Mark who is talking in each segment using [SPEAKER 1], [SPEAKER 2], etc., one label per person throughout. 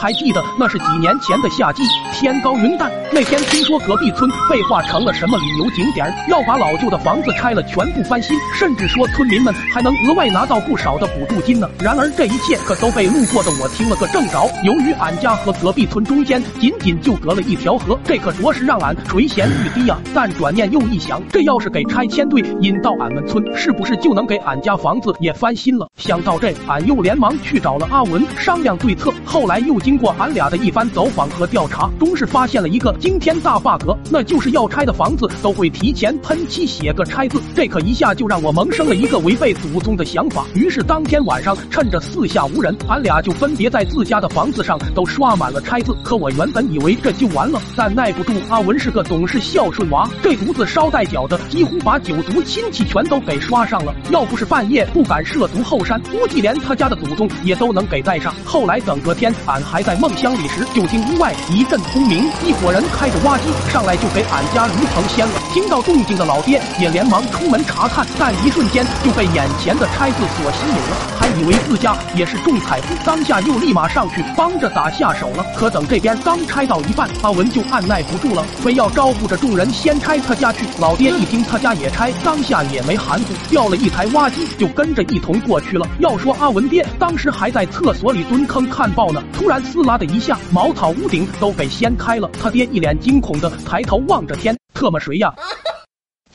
[SPEAKER 1] 还记得那是几年前的夏季，天高云淡。那天听说隔壁村被划成了什么旅游景点，要把老旧的房子拆了，全部翻新，甚至说村民们还能额外拿到不少的补助金呢。然而这一切可都被路过的我听了个正着。由于俺家和隔壁村中间仅仅就隔了一条河，这可着实让俺垂涎欲滴呀。但转念又一想，这要是给拆迁队引到俺们村，是不是就能给俺家房子也翻新了？想到这，俺又连忙去找了阿文商量对策。后来又。经过俺俩的一番走访和调查，终是发现了一个惊天大 bug，那就是要拆的房子都会提前喷漆写个拆字，这可一下就让我萌生了一个违背祖宗的想法。于是当天晚上，趁着四下无人，俺俩就分别在自家的房子上都刷满了拆字。可我原本以为这就完了，但耐不住阿文是个懂事孝顺娃，这犊子捎带脚的几乎把九族亲戚全都给刷上了。要不是半夜不敢涉足后山，估计连他家的祖宗也都能给带上。后来等隔天，俺还。还在梦乡里时，就听屋外一阵轰鸣，一伙人开着挖机上来，就给俺家驴棚掀了。听到动静的老爹也连忙出门查看，但一瞬间就被眼前的拆字所吸引了，以为自家也是中彩，当下又立马上去帮着打下手了。可等这边刚拆到一半，阿文就按耐不住了，非要招呼着众人先拆他家去。老爹一听他家也拆，当下也没含糊，调了一台挖机就跟着一同过去了。要说阿文爹当时还在厕所里蹲坑看报呢，突然。撕拉的一下，茅草屋顶都给掀开了。他爹一脸惊恐的抬头望着天，特么谁呀？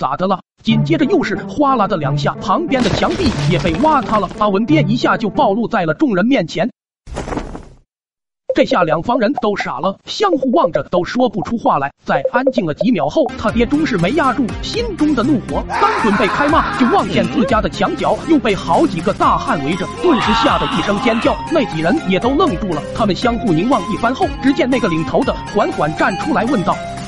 [SPEAKER 1] 咋的了？紧接着又是哗啦的两下，旁边的墙壁也被挖塌了。阿文爹一下就暴露在了众人面前。这下两方人都傻了，相互望着都说不出话来。在安静了几秒后，他爹终是没压住心中的怒火，刚准备开骂，就望见自家的墙角又被好几个大汉围着，顿时吓得一声尖叫。那几人也都愣住了，他们相互凝望一番后，只见那个领头的缓缓站出来，问道。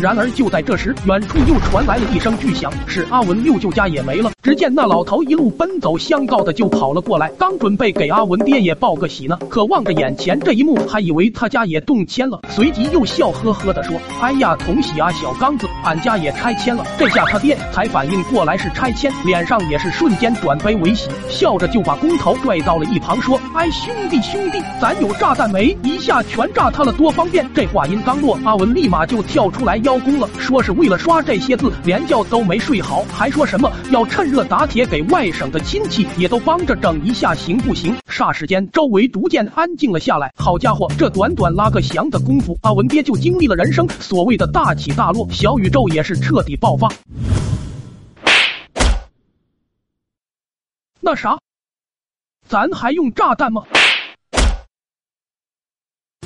[SPEAKER 1] 然而就在这时，远处又传来了一声巨响，是阿文六舅家也没了。只见那老头一路奔走相告的就跑了过来，刚准备给阿文爹也报个喜呢，可望着眼前这一幕，还以为他家也动迁了，随即又笑呵呵的说：“哎呀，同喜啊，小刚子，俺家也拆迁了。”这下他爹才反应过来是拆迁，脸上也是瞬间转悲为喜，笑着就把工头拽到了一旁说：“哎，兄弟兄弟，咱有炸弹没？一下全炸塌了，多方便！”这话音刚落，阿文立马就跳出来邀功了，说是为了刷这些字，连觉都没睡好，还说什么要趁。热打铁给外省的亲戚也都帮着整一下，行不行？霎时间，周围逐渐安静了下来。好家伙，这短短拉个翔的功夫，阿文爹就经历了人生所谓的大起大落，小雨咒也是彻底爆发。那啥，咱还用炸弹吗？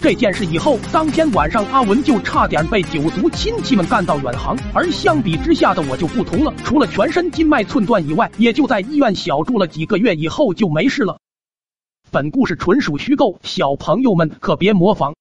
[SPEAKER 1] 这件事以后，当天晚上阿文就差点被九族亲戚们干到远航。而相比之下的我就不同了，除了全身筋脉寸断以外，也就在医院小住了几个月以后就没事了。本故事纯属虚构，小朋友们可别模仿。